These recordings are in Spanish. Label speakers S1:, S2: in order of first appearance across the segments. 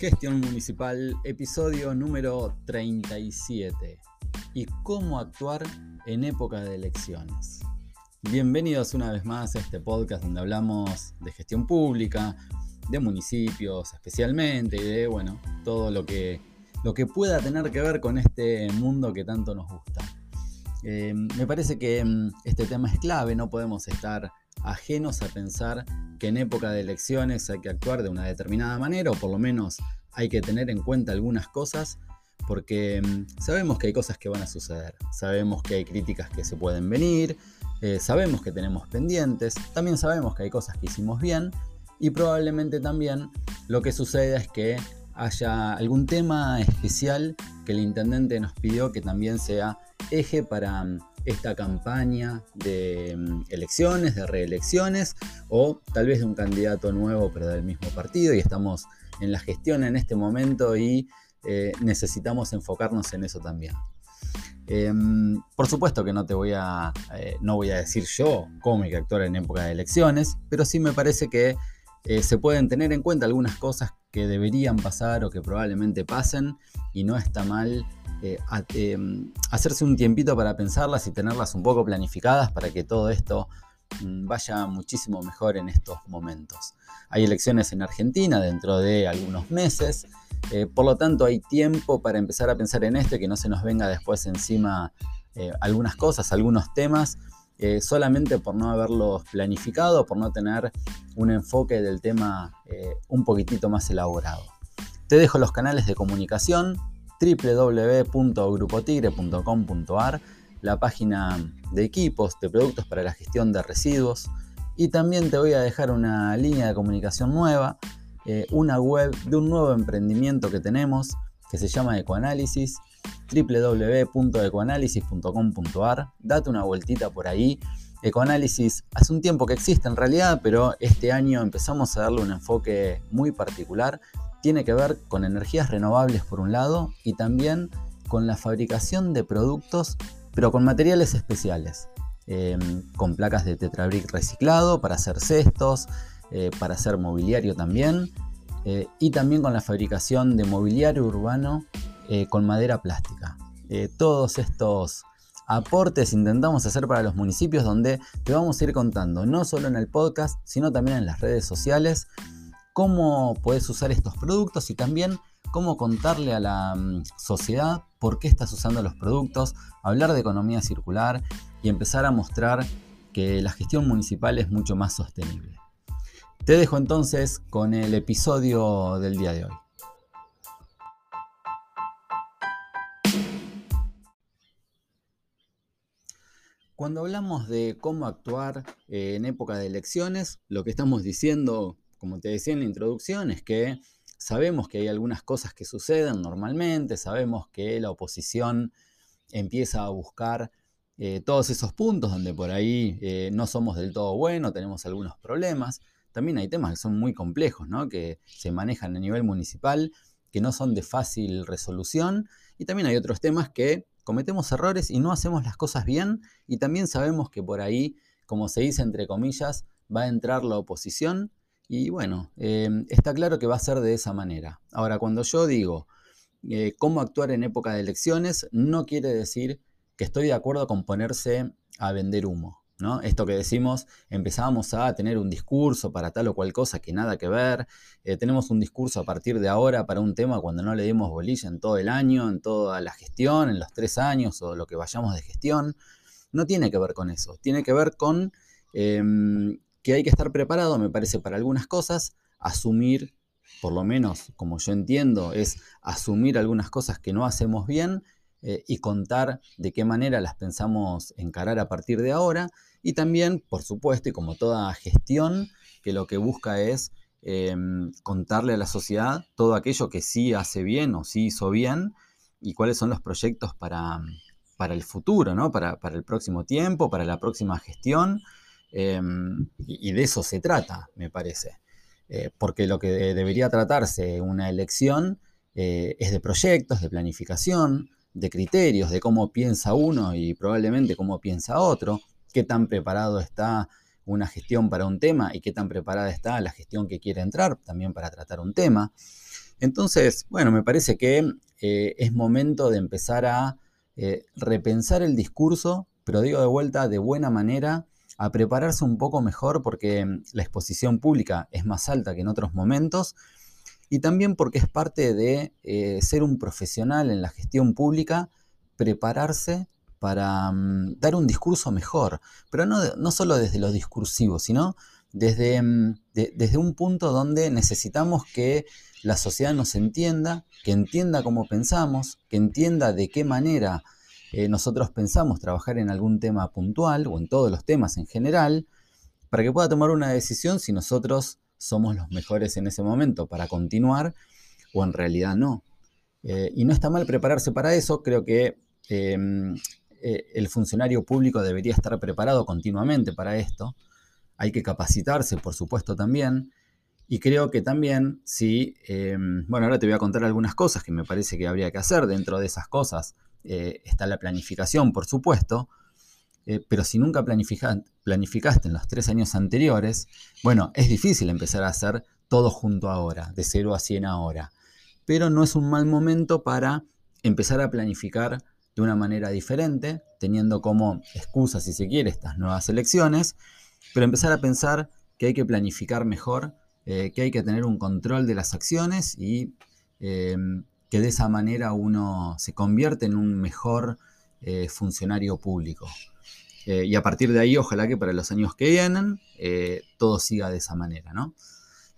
S1: Gestión Municipal, episodio número 37. ¿Y cómo actuar en época de elecciones? Bienvenidos una vez más a este podcast donde hablamos de gestión pública, de municipios especialmente y de, bueno, todo lo que, lo que pueda tener que ver con este mundo que tanto nos gusta. Eh, me parece que mm, este tema es clave, no podemos estar ajenos a pensar que en época de elecciones hay que actuar de una determinada manera o por lo menos hay que tener en cuenta algunas cosas porque mm, sabemos que hay cosas que van a suceder, sabemos que hay críticas que se pueden venir, eh, sabemos que tenemos pendientes, también sabemos que hay cosas que hicimos bien y probablemente también lo que suceda es que haya algún tema especial que el intendente nos pidió que también sea eje para mm, esta campaña de mm, elecciones, de reelecciones, o tal vez de un candidato nuevo pero del mismo partido y estamos en la gestión en este momento y eh, necesitamos enfocarnos en eso también. Em, por supuesto que no te voy a, eh, no voy a decir yo actuar en época de elecciones, pero sí me parece que eh, se pueden tener en cuenta algunas cosas que deberían pasar o que probablemente pasen y no está mal eh, em, hacerse un tiempito para pensarlas y tenerlas un poco planificadas para que todo esto mm, vaya muchísimo mejor en estos momentos. Hay elecciones en Argentina dentro de algunos meses, eh, por lo tanto hay tiempo para empezar a pensar en esto y que no se nos venga después encima eh, algunas cosas, algunos temas, solamente por no haberlos planificado, por no tener un enfoque del tema un poquitito más elaborado. Te dejo los canales de comunicación, www.grupotigre.com.ar, la página de equipos, de productos para la gestión de residuos. Y también te voy a dejar una línea de comunicación nueva, eh, una web de un nuevo emprendimiento que tenemos que se llama Ecoanálisis, www.ecoanálisis.com.ar. Date una vueltita por ahí. Ecoanálisis hace un tiempo que existe en realidad, pero este año empezamos a darle un enfoque muy particular tiene que ver con energías renovables por un lado y también con la fabricación de productos, pero con materiales especiales, em, con placas de tetrabric reciclado para hacer cestos, eh, para hacer mobiliario también, eh, y también con la fabricación de mobiliario urbano eh, con madera plástica. todos estos aportes intentamos hacer para los municipios donde te vamos a ir contando, no solo en el podcast, sino también en las redes sociales cómo puedes usar estos productos y también cómo contarle a la mm, sociedad por qué estás usando los productos, hablar de economía circular y empezar a mostrar que la gestión municipal es mucho más sostenible. Te dejo entonces con el episodio del día de hoy. Cuando hablamos de cómo actuar en época de elecciones, lo que estamos diciendo como te decía en la introducción, es que sabemos que hay algunas cosas que suceden normalmente, sabemos que la oposición empieza a buscar eh, todos esos puntos donde por ahí eh, no somos del todo buenos, tenemos algunos problemas. También hay temas que son muy complejos, que se manejan a nivel municipal, que no son de fácil resolución. Y también hay otros temas que cometemos errores y no hacemos las cosas bien. Y también sabemos que por ahí, como se dice entre comillas, va a entrar la oposición y bueno, em, está claro que va a ser de esa manera. Ahora, cuando yo digo eh, cómo actuar en época de elecciones, no quiere decir que estoy de acuerdo con ponerse a vender humo. ¿no? Esto que decimos, empezamos a tener un discurso para tal o cual cosa que nada que ver, eh, tenemos un discurso a partir de ahora para un tema cuando no le dimos bolilla en todo el año, en toda la gestión, en los tres años o lo que vayamos de gestión. No tiene que ver con eso, tiene que ver con em, que hay que estar preparado, me parece, para algunas cosas, asumir, por lo menos como yo entiendo, es asumir algunas cosas que no hacemos bien eh, y contar de qué manera las pensamos encarar a partir de ahora. Y también, por supuesto, y como toda gestión, que lo que busca es em, contarle a la sociedad todo aquello que sí hace bien o sí hizo bien y cuáles son los proyectos para, para el futuro, ¿no? para, para el próximo tiempo, para la próxima gestión. Em, y, de eso se trata, me parece. Eh, porque lo que debería tratarse una elección eh, es de proyectos, de planificación, de criterios, de cómo piensa uno y probablemente cómo piensa otro, qué tan preparado está una gestión para un tema y qué tan preparada está la gestión que quiere entrar también para tratar un tema. Entonces, bueno, me parece que eh, es momento de empezar a repensar el discurso, pero digo de vuelta de buena manera, a prepararse un poco mejor porque mm, la exposición pública es más alta que en otros momentos y también porque es parte de eh, ser un profesional en la gestión pública, prepararse para mm, dar un discurso mejor, pero no, no solo desde lo discursivo, sino desde, mm, desde un punto donde necesitamos que la sociedad nos entienda, que entienda cómo pensamos, que entienda de qué manera eh, nosotros pensamos trabajar en algún tema puntual o en todos los temas en general, para que pueda tomar una decisión si nosotros somos los mejores en ese momento para continuar o en realidad no. Eh, y no está mal prepararse para eso, creo que em, eh, el funcionario público debería estar preparado continuamente para esto. Hay que capacitarse, por supuesto, también. Y creo que también, si, em, bueno, ahora te voy a contar algunas cosas que me parece que habría que hacer. Dentro de esas cosas eh, está la planificación, por supuesto, eh, pero si nunca planificaste en los tres años anteriores, bueno, es difícil empezar a hacer todo junto ahora, de 0 a 100 ahora. Pero no es un mal momento para empezar a planificar de una manera diferente, teniendo como excusa, si se quiere, estas nuevas elecciones, pero empezar a pensar que hay que planificar mejor, eh, que hay que tener un control de las acciones y que de esa manera uno se convierte en un mejor eh, funcionario público. Eh, y a partir de ahí, ojalá que para los años que vienen todo siga de esa manera, ¿no?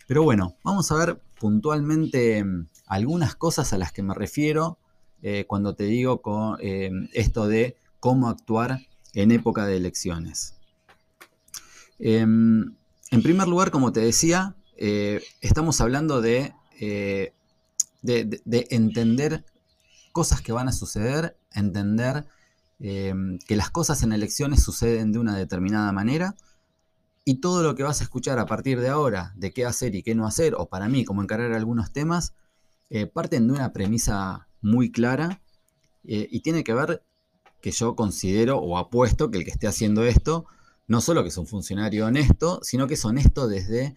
S1: Pero bueno, vamos a ver puntualmente em, algunas cosas a las que me refiero cuando te digo con, em, esto de cómo actuar en época de elecciones. Em, en primer lugar, como te decía, eh, estamos hablando de, eh, de, entender cosas que van a suceder, entender em, que las cosas en elecciones suceden de una determinada manera y todo lo que vas a escuchar a partir de ahora de qué hacer y qué no hacer, o para mí cómo encarar algunos temas, eh, parten de una premisa muy clara y tiene que ver que yo considero o apuesto que el que esté haciendo esto no solo que es un funcionario honesto, sino que es honesto desde,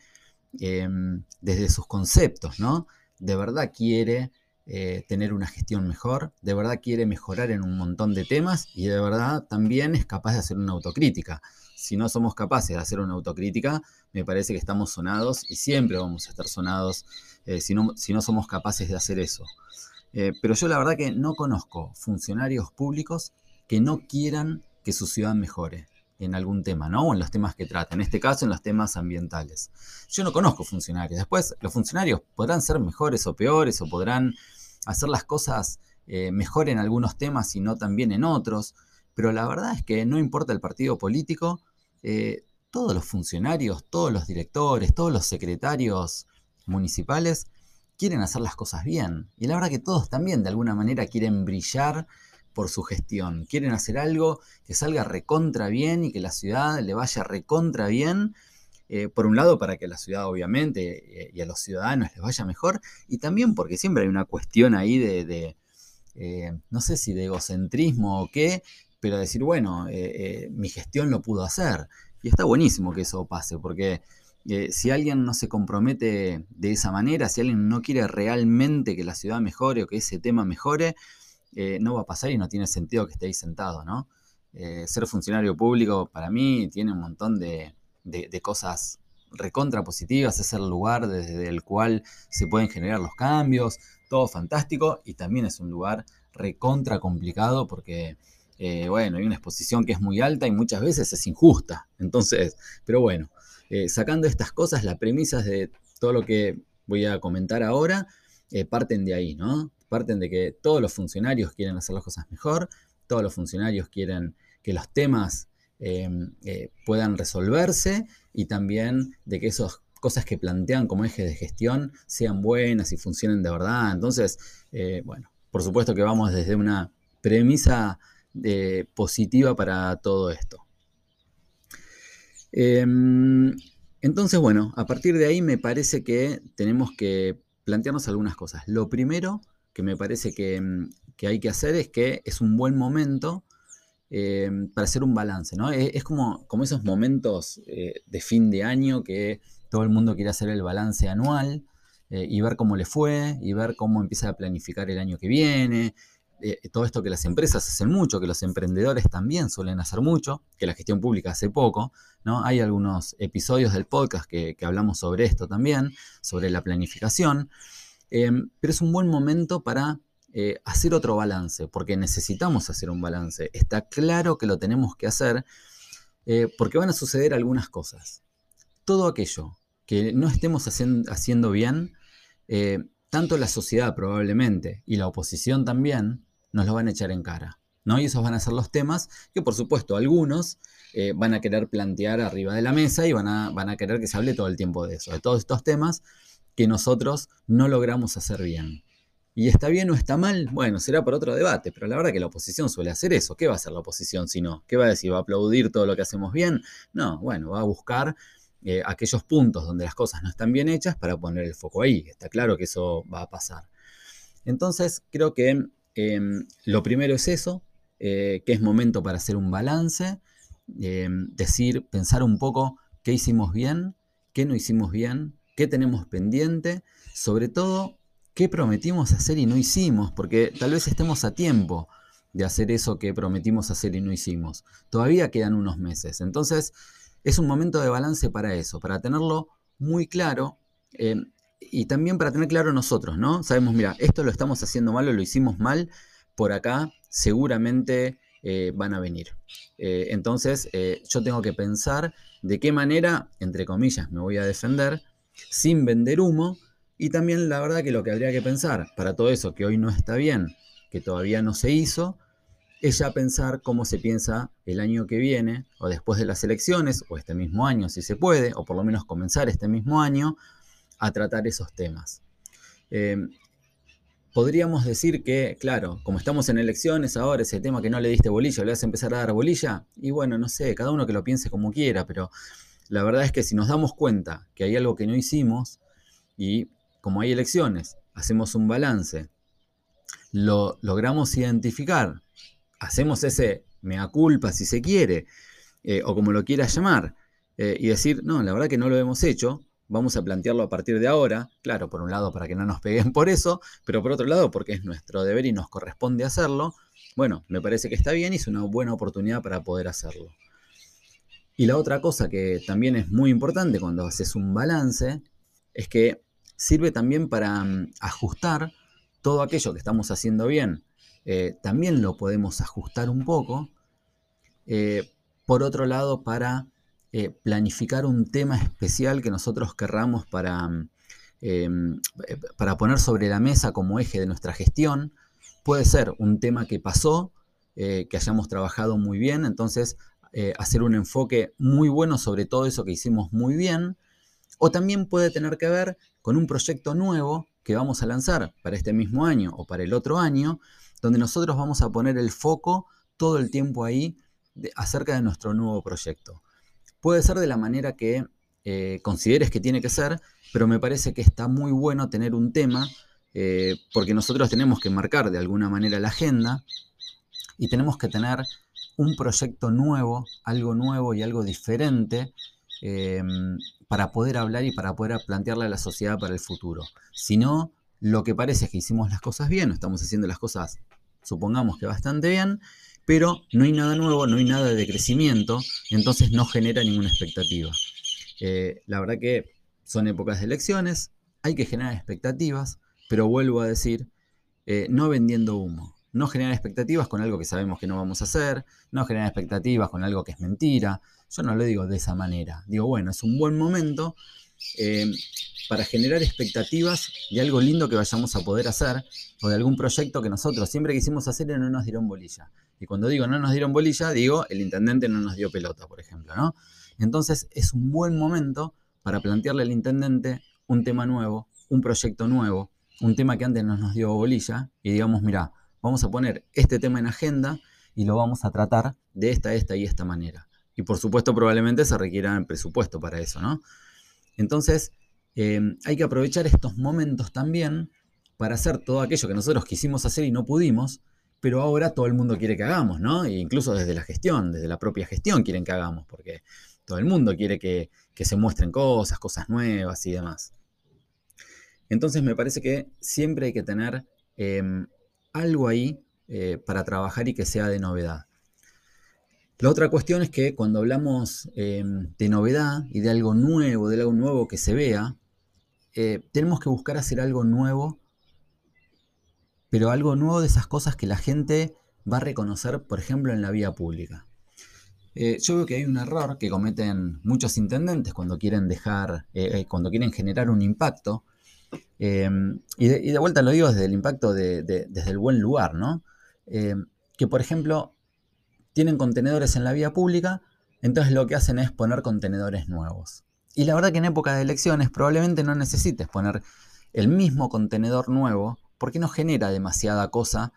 S1: desde sus conceptos, ¿no? De verdad quiere eh, tener una gestión mejor, de verdad quiere mejorar en un montón de temas y de verdad también es capaz de hacer una autocrítica. Si no somos capaces de hacer una autocrítica, me parece que estamos sonados y siempre vamos a estar sonados eh, si, no, si, no, somos capaces de hacer eso. Eh, pero yo la verdad que no conozco funcionarios públicos que no quieran que su ciudad mejore en algún tema, ¿no? O en los temas que trata, en este caso en los temas ambientales. Yo no conozco funcionarios. Después, los funcionarios podrán ser mejores o peores, o podrán hacer las cosas eh, mejor en algunos temas y no también en otros, pero la verdad es que no importa el partido político, eh, todos los funcionarios, todos los directores, todos los secretarios municipales quieren hacer las cosas bien. Y la verdad que todos también de alguna manera quieren brillar por su gestión. Quieren hacer algo que salga recontra bien y que la ciudad le vaya recontra bien. Eh, por un lado, para que la ciudad, obviamente, eh, y a los ciudadanos les vaya mejor, y también porque siempre hay una cuestión ahí de, eh, no sé si de egocentrismo o qué, pero decir, bueno, mi gestión lo pudo hacer. Y está buenísimo que eso pase, porque si alguien no se compromete de esa manera, si alguien no quiere realmente que la ciudad mejore o que ese tema mejore, eh, no va a pasar y no tiene sentido que esté ahí sentado, ¿no? Eh, ser funcionario público para mí tiene un montón de, cosas recontra positivas, es el lugar desde el cual se pueden generar los cambios, todo fantástico y también es un lugar recontra complicado porque, eh, bueno, hay una exposición que es muy alta y muchas veces es injusta. Entonces, pero bueno, sacando estas cosas, las premisas de todo lo que voy a comentar ahora parten de ahí, ¿no? Parten de que todos los funcionarios quieren hacer las cosas mejor, todos los funcionarios quieren que los temas em, eh, puedan resolverse y también de que esas cosas que plantean como eje de gestión sean buenas y funcionen de verdad. Entonces, eh, bueno, por supuesto que vamos desde una premisa eh, positiva para todo esto. Em, entonces, bueno, a partir de ahí me parece que tenemos que plantearnos algunas cosas. Lo primero que me parece mm, que, hay que hacer es que es un buen momento eh, para hacer un balance, ¿no? Es, como, como, esos momentos eh, de fin de año que todo el mundo quiere hacer el balance anual eh, y ver cómo le fue y ver cómo empieza a planificar el año que viene. Todo esto que las empresas hacen mucho, que los emprendedores también suelen hacer mucho, que la gestión pública hace poco, ¿no? Hay algunos episodios del podcast que, hablamos sobre esto también, sobre la planificación, em, pero es un buen momento para eh, hacer otro balance, porque necesitamos hacer un balance. Está claro que lo tenemos que hacer porque van a suceder algunas cosas. Todo aquello que no estemos haciendo bien, eh, tanto la sociedad probablemente y la oposición también nos lo van a echar en cara. ¿no? Y esos van a ser los temas que, por supuesto, algunos eh, van a querer plantear arriba de la mesa y van a, van a querer que se hable todo el tiempo de eso, de todos estos temas que nosotros no logramos hacer bien. ¿Y está bien o está mal? Bueno, será por otro debate, pero la verdad que la oposición suele hacer eso. ¿Qué va a hacer la oposición si no? ¿Qué va a decir? ¿Va a aplaudir todo lo que hacemos bien? No, bueno, va a buscar eh, aquellos puntos donde las cosas no están bien hechas para poner el foco ahí. Está claro que eso va a pasar. Entonces, creo que em, lo primero es eso, eh, que es momento para hacer un balance, em, decir, pensar un poco qué hicimos bien, qué no hicimos bien, qué tenemos pendiente, sobre todo qué prometimos hacer y no hicimos, porque tal vez estemos a tiempo de hacer eso que prometimos hacer y no hicimos. Todavía quedan unos meses. Entonces, es un momento de balance para eso, para tenerlo muy claro eh, y también para tener claro nosotros, ¿no? Sabemos, mira, esto lo estamos haciendo mal o lo hicimos mal, por acá seguramente eh, van a venir. Eh, entonces, yo tengo que pensar de qué manera, entre comillas, me voy a defender sin vender humo. Y también la verdad que lo que habría que pensar para todo eso que hoy no está bien, que todavía no se hizo, es ya pensar cómo se piensa el año que viene, o después de las elecciones, o este mismo año si se puede, o por lo menos comenzar este mismo año a tratar esos temas. Em, podríamos decir que, claro, como estamos en elecciones ahora, ese tema que no le diste bolilla, le vas a empezar a dar bolilla, y bueno, no sé, cada uno que lo piense como quiera, pero la verdad es que si nos damos cuenta que hay algo que no hicimos, y como hay elecciones, hacemos un balance, lo logramos identificar hacemos ese mea culpa, si se quiere, eh, o como lo quieras llamar, eh, y decir, no, la verdad que no lo hemos hecho, vamos a plantearlo a partir de ahora, claro, por un lado para que no nos peguen por eso, pero por otro lado porque es nuestro deber y nos corresponde hacerlo, bueno, me parece que está bien y es una buena oportunidad para poder hacerlo. Y la otra cosa que también es muy importante cuando haces un balance es que sirve también para mm, ajustar todo aquello que estamos haciendo bien eh, también lo podemos ajustar un poco. Eh, por otro lado, para eh, planificar un tema especial que nosotros querramos para, em, para poner sobre la mesa como eje de nuestra gestión, puede ser un tema que pasó, que hayamos trabajado muy bien, entonces hacer un enfoque muy bueno sobre todo eso que hicimos muy bien, o también puede tener que ver con un proyecto nuevo que vamos a lanzar para este mismo año o para el otro año, donde nosotros vamos a poner el foco todo el tiempo ahí acerca de nuestro nuevo proyecto. Puede ser de la manera que eh, consideres que tiene que ser, pero me parece que está muy bueno tener un tema, eh, porque nosotros tenemos que marcar de alguna manera la agenda y tenemos que tener un proyecto nuevo, algo nuevo y algo diferente em, para poder hablar y para poder plantearle a la sociedad para el futuro. Si no, lo que parece es que hicimos las cosas bien, estamos haciendo las cosas supongamos que bastante bien, pero no hay nada nuevo, no hay nada de crecimiento, entonces no genera ninguna expectativa. Eh, la verdad que son épocas de elecciones, hay que generar expectativas, pero vuelvo a decir, eh, no vendiendo humo, no generar expectativas con algo que sabemos que no vamos a hacer, no generar expectativas con algo que es mentira. Yo no lo digo de esa manera, digo, bueno, es un buen momento. Eh, para generar expectativas de algo lindo que vayamos a poder hacer o de algún proyecto que nosotros siempre quisimos hacer y no nos dieron bolilla. Y cuando digo no nos dieron bolilla, digo el intendente no nos dio pelota, por ejemplo, ¿no? Entonces es un buen momento para plantearle al intendente un tema nuevo, un proyecto nuevo, un tema que antes no nos dio bolilla y digamos, mira, vamos a poner este tema en agenda y lo vamos a tratar de esta, esta y esta manera. Y por supuesto probablemente se requiera el presupuesto para eso, ¿no? Entonces, Em, hay que aprovechar estos momentos también para hacer todo aquello que nosotros quisimos hacer y no pudimos, pero ahora todo el mundo quiere que hagamos, ¿no? E incluso desde la gestión, desde la propia gestión quieren que hagamos, porque todo el mundo quiere que, se muestren cosas, cosas nuevas y demás. Entonces me parece que siempre hay que tener em, algo ahí eh, para trabajar y que sea de novedad. La otra cuestión es que cuando hablamos em, de novedad y de algo nuevo, de algo nuevo que se vea, eh, tenemos que buscar hacer algo nuevo, pero algo nuevo de esas cosas que la gente va a reconocer, por ejemplo, en la vía pública. Eh, yo veo que hay un error que cometen muchos intendentes cuando quieren dejar, cuando quieren generar un impacto, em, y, de, vuelta lo digo desde el impacto desde el buen lugar, ¿no? Em, que por ejemplo tienen contenedores en la vía pública, entonces lo que hacen es poner contenedores nuevos. Y la verdad que en época de elecciones probablemente no necesites poner el mismo contenedor nuevo porque no genera demasiada cosa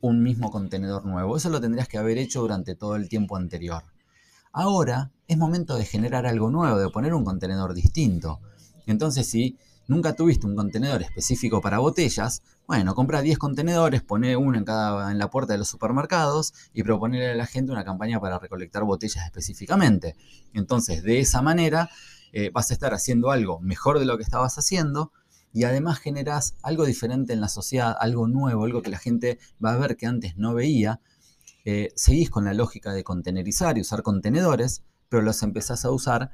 S1: un mismo contenedor nuevo. Eso lo tendrías que haber hecho durante todo el tiempo anterior. Ahora es momento de generar algo nuevo, de poner un contenedor distinto. Entonces si nunca tuviste un contenedor específico para botellas, bueno, compra 10 contenedores, pone uno en cada en la puerta de los supermercados y proponerle a la gente una campaña para recolectar botellas específicamente. Entonces, de esa manera eh, vas a estar haciendo algo mejor de lo que estabas haciendo y además generas algo diferente en la sociedad, algo nuevo, algo que la gente va a ver que antes no veía. Eh, seguís con la lógica de contenerizar y usar contenedores, pero los empezás a usar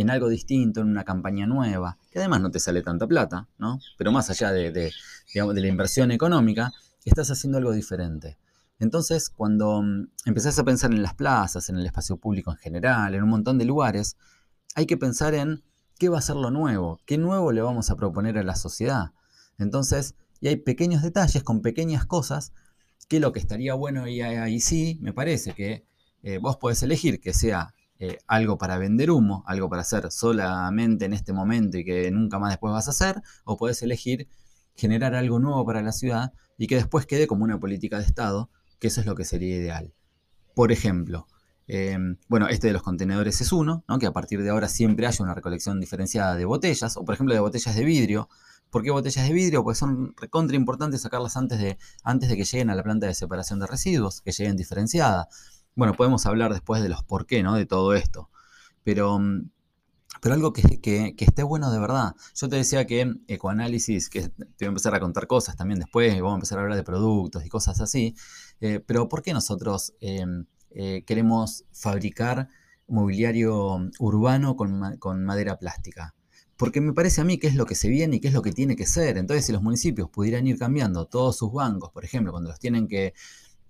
S1: en algo distinto, en una campaña nueva, que además no te sale tanta plata, ¿no? Pero más allá de, la inversión económica, estás haciendo algo diferente. Entonces, cuando mm, empezás a pensar en las plazas, en el espacio público en general, en un montón de lugares, hay que pensar en qué va a ser lo nuevo, qué nuevo le vamos a proponer a la sociedad. Entonces, y hay pequeños detalles con pequeñas cosas que lo que estaría bueno y ahí sí, me parece que eh, vos podés elegir que sea eh, algo para vender humo, algo para hacer solamente en este momento y que nunca más después vas a hacer, o puedes elegir generar algo nuevo para la ciudad y que después quede como una política de Estado, que eso es lo que sería ideal. Por ejemplo, em, bueno, este de los contenedores es uno, ¿no? que a partir de ahora siempre haya una recolección diferenciada de botellas, o por ejemplo de botellas de vidrio. ¿Por qué botellas de vidrio? Pues son recontra importantes sacarlas antes de, antes de que lleguen a la planta de separación de residuos, que lleguen diferenciadas. Bueno, podemos hablar después de los por qué, ¿no? De todo esto. Pero, mm, pero algo que, esté bueno de verdad. Yo te decía que ecoanálisis, que te voy a empezar a contar cosas también después, vamos a empezar a hablar de productos y cosas así. Eh, pero ¿por qué nosotros em, eh, queremos fabricar mobiliario urbano con, con madera plástica? porque me parece a mí que es lo que se viene y que es lo que tiene que ser. Entonces, si los municipios pudieran ir cambiando todos sus bancos, por ejemplo, cuando los tienen que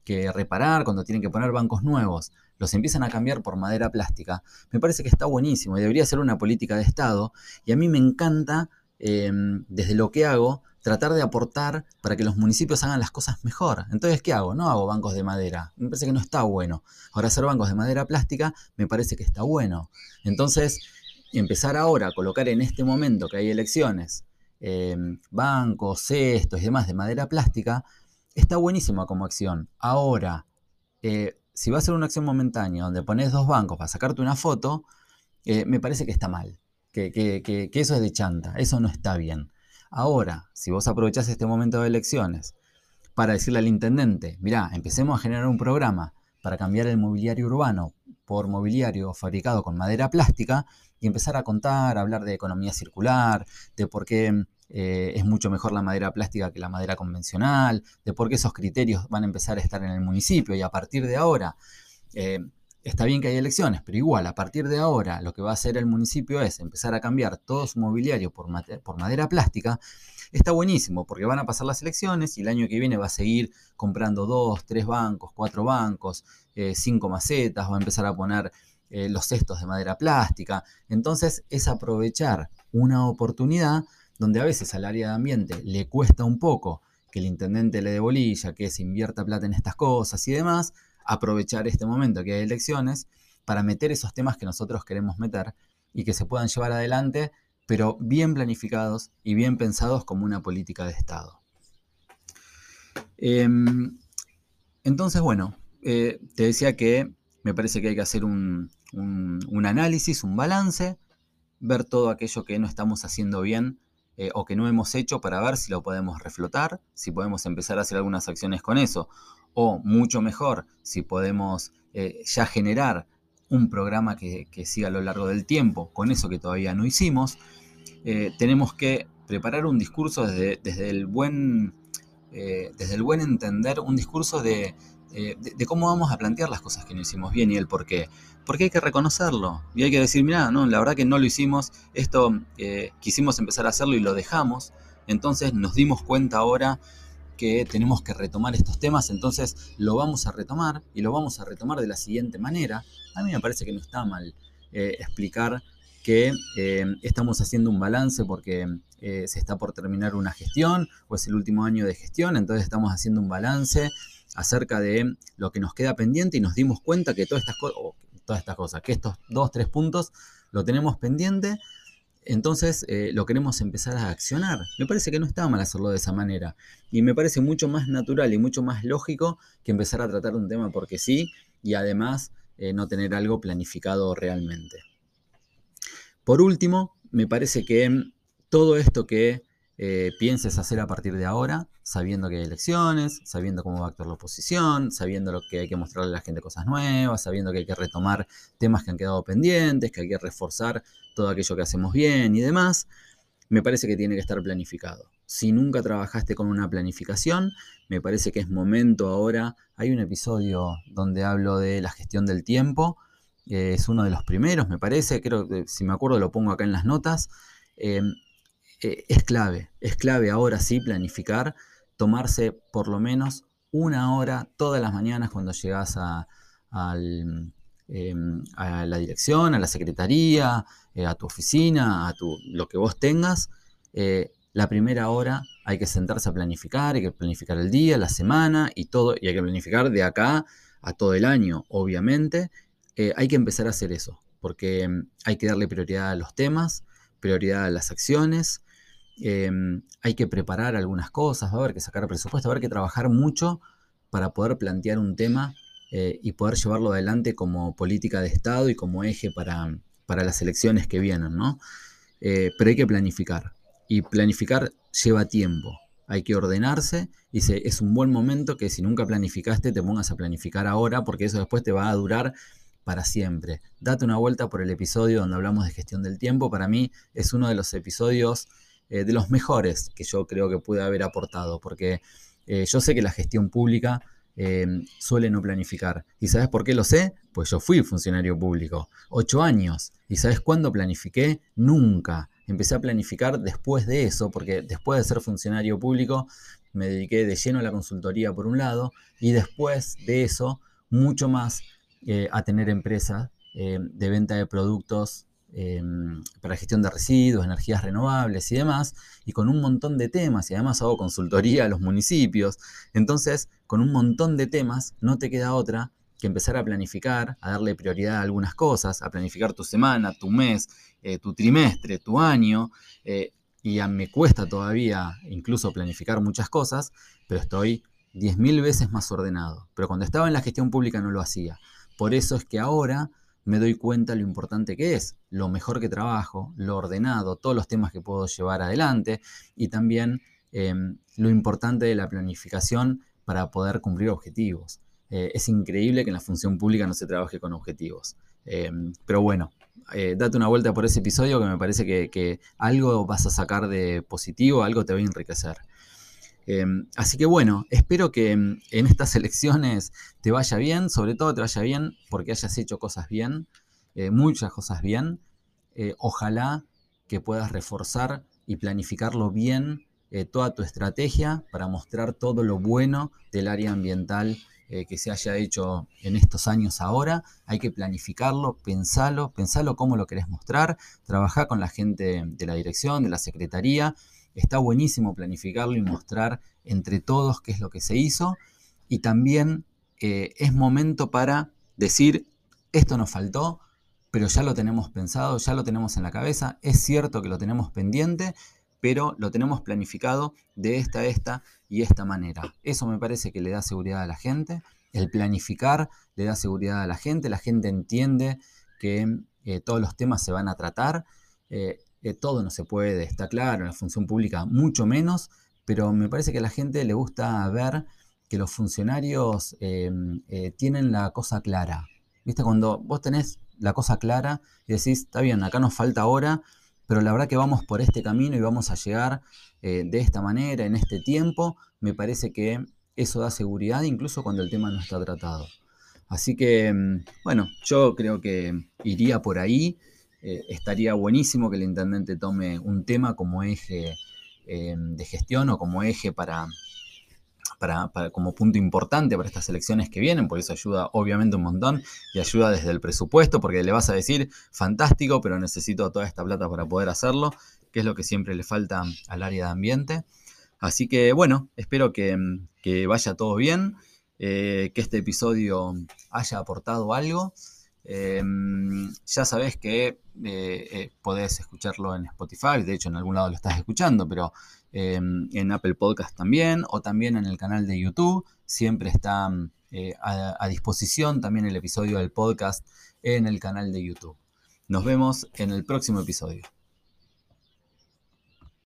S1: que reparar, cuando tienen que poner bancos nuevos, los empiezan a cambiar por madera plástica, me parece que está buenísimo y debería ser una política de Estado. Y a mí me encanta, em, desde lo que hago, tratar de aportar para que los municipios hagan las cosas mejor. Entonces, ¿qué hago? No hago bancos de madera. Me parece que no está bueno. Ahora, hacer bancos de madera plástica me parece que está bueno. Entonces, empezar ahora a colocar en este momento que hay elecciones, em, bancos, cestos y demás de madera plástica, está buenísima como acción. Ahora, eh, si va a ser una acción momentánea donde pones dos bancos para sacarte una foto, eh, me parece que está mal, que, que, eso es de chanta, eso no está bien. Ahora, si vos aprovechás este momento de elecciones para decirle al intendente, mirá, empecemos a generar un programa para cambiar el mobiliario urbano por mobiliario fabricado con madera plástica y empezar a contar, a hablar de economía circular, de por qué eh, es mucho mejor la madera plástica que la madera convencional, de por qué esos criterios van a empezar a estar en el municipio y a partir de ahora, eh, está bien que hay elecciones, pero igual a partir de ahora lo que va a hacer el municipio es empezar a cambiar todo su mobiliario por, por madera plástica, está buenísimo porque van a pasar las elecciones y el año que viene va a seguir comprando dos, tres bancos, cuatro bancos, eh, cinco macetas, va a empezar a poner los cestos de madera plástica. Entonces es aprovechar una oportunidad donde a veces al área de ambiente le cuesta un poco que el intendente le dé bolilla, que se invierta plata en estas cosas y demás, aprovechar este momento que hay elecciones para meter esos temas que nosotros queremos meter y que se puedan llevar adelante, pero bien planificados y bien pensados como una política de Estado. Em, entonces, bueno, eh, te decía que me parece que hay que hacer un análisis, un balance, ver todo aquello que no estamos haciendo bien eh, o que no hemos hecho para ver si lo podemos reflotar, si podemos empezar a hacer algunas acciones con eso, o mucho mejor, si podemos eh, ya generar un programa que, siga a lo largo del tiempo con eso que todavía no hicimos. Eh, tenemos que preparar un discurso desde, el, buen, desde el buen entender, un discurso de, eh, de, cómo vamos a plantear las cosas que no hicimos bien y el por qué. Porque hay que reconocerlo y hay que decir, mira, no, la verdad que no lo hicimos, esto quisimos empezar a hacerlo y lo dejamos, entonces nos dimos cuenta ahora que tenemos que retomar estos temas, entonces lo vamos a retomar y lo vamos a retomar de la siguiente manera. A mí me parece que no está mal explicar que eh, estamos haciendo un balance porque eh, se está por terminar una gestión o es el último año de gestión, entonces estamos haciendo un balance acerca de lo que nos queda pendiente y nos dimos cuenta que todas estas, todas estas cosas, que estos dos, tres puntos lo tenemos pendiente, entonces eh, lo queremos empezar a accionar. Me parece que no está mal hacerlo de esa manera y me parece mucho más natural y mucho más lógico que empezar a tratar un tema porque sí y además no tener algo planificado realmente. Por último, me parece que todo esto que eh, pienses hacer a partir de ahora, sabiendo que hay elecciones, sabiendo cómo va a actuar la oposición, sabiendo lo que hay que mostrarle a la gente cosas nuevas, sabiendo que hay que retomar temas que han quedado pendientes, que hay que reforzar todo aquello que hacemos bien y demás, me parece que tiene que estar planificado. Si nunca trabajaste con una planificación, me parece que es momento ahora. Hay un episodio donde hablo de la gestión del tiempo es uno de los primeros, me parece, creo que si me acuerdo lo pongo acá en las notas. Em, eh, es clave, es clave ahora sí planificar, tomarse por lo menos una hora todas las mañanas cuando llegas a, em, a la dirección, a la secretaría, eh, a tu oficina, a tu, lo que vos tengas. Eh, la primera hora hay que sentarse a planificar, hay que planificar el día, la semana y todo, y hay que planificar de acá a todo el año, obviamente, hay que empezar a hacer eso, porque mm, hay que darle prioridad a los temas, prioridad a las acciones, em, hay que preparar algunas cosas, va a haber que sacar presupuesto, va a haber que trabajar mucho para poder plantear un tema eh, y poder llevarlo adelante como política de Estado y como eje para, para las elecciones que vienen, ¿no? Eh, pero hay que planificar. Y planificar lleva tiempo. Hay que ordenarse y es un buen momento que si nunca planificaste te pongas a planificar ahora porque eso después te va a durar para siempre. Date una vuelta por el episodio donde hablamos de gestión del tiempo. Para mí es uno de los episodios eh, de los mejores que yo creo que pude haber aportado, porque eh, yo sé que la gestión pública eh, suele no planificar. ¿Y sabes por qué lo sé? Pues yo fui funcionario público, ocho años. ¿Y sabes cuándo planifiqué? Nunca. Empecé a planificar después de eso, porque después de ser funcionario público me dediqué de lleno a la consultoría por un lado, y después de eso, mucho más a tener empresas de venta de productos eh, para gestión de residuos, energías renovables y demás, y con un montón de temas, y además hago consultoría a los municipios. Entonces, con un montón de temas, no te queda otra que empezar a planificar, a darle prioridad a algunas cosas, a planificar tu semana, tu mes, tu trimestre, tu año, y me cuesta todavía incluso planificar muchas cosas, pero estoy 10.000 veces más ordenado. Pero cuando estaba en la gestión pública no lo hacía. Por eso es que ahora me doy cuenta lo importante que es, lo mejor que trabajo, lo ordenado, todos los temas que puedo llevar adelante y también em, lo importante de la planificación para poder cumplir objetivos. Eh, es increíble que en la función pública no se trabaje con objetivos. Em, pero bueno, eh, date una vuelta por ese episodio que me parece que algo vas a sacar de positivo, algo te va a enriquecer. Em, así que bueno, espero que em, en estas elecciones te vaya bien, sobre todo te vaya bien porque hayas hecho cosas bien, eh, muchas cosas bien. Eh, ojalá que puedas reforzar y planificarlo bien eh, toda tu estrategia para mostrar todo lo bueno del área ambiental que se haya hecho en estos años ahora. Hay que planificarlo, pensarlo, pensarlo cómo lo querés mostrar, trabajar con la gente de la dirección, de la secretaría Está buenísimo planificarlo y mostrar entre todos qué es lo que se hizo. Y también eh, es momento para decir, esto nos faltó, pero ya lo tenemos pensado, ya lo tenemos en la cabeza. Es cierto que lo tenemos pendiente, pero lo tenemos planificado de esta, esta y esta manera. Eso me parece que le da seguridad a la gente. El planificar le da seguridad a la gente. La gente entiende que eh, todos los temas se van a tratar. Eh, todo no se puede, está claro, en la función pública mucho menos, pero me parece que a la gente le gusta ver que los funcionarios em, eh, tienen la cosa clara. ¿Viste? Cuando vos tenés la cosa clara y decís, está bien, acá nos falta ahora, pero la verdad que vamos por este camino y vamos a llegar eh, de esta manera, en este tiempo, me parece que eso da seguridad incluso cuando el tema no está tratado. Así que, mm, bueno, yo creo que iría por ahí. Eh, estaría buenísimo que el intendente tome un tema como eje eh, de gestión o como eje para, para, como punto importante para estas elecciones que vienen, por eso ayuda obviamente un montón y ayuda desde el presupuesto, porque le vas a decir, fantástico, pero necesito toda esta plata para poder hacerlo, que es lo que siempre le falta al área de ambiente. Así que bueno, espero que, vaya todo bien, eh, que este episodio haya aportado algo. Em, ya sabes que eh, eh, podés escucharlo en Spotify, de hecho en algún lado lo estás escuchando, pero em, en Apple Podcast también, o también en el canal de YouTube. Siempre está eh, a disposición también el episodio del podcast en el canal de YouTube. Nos vemos en el próximo episodio.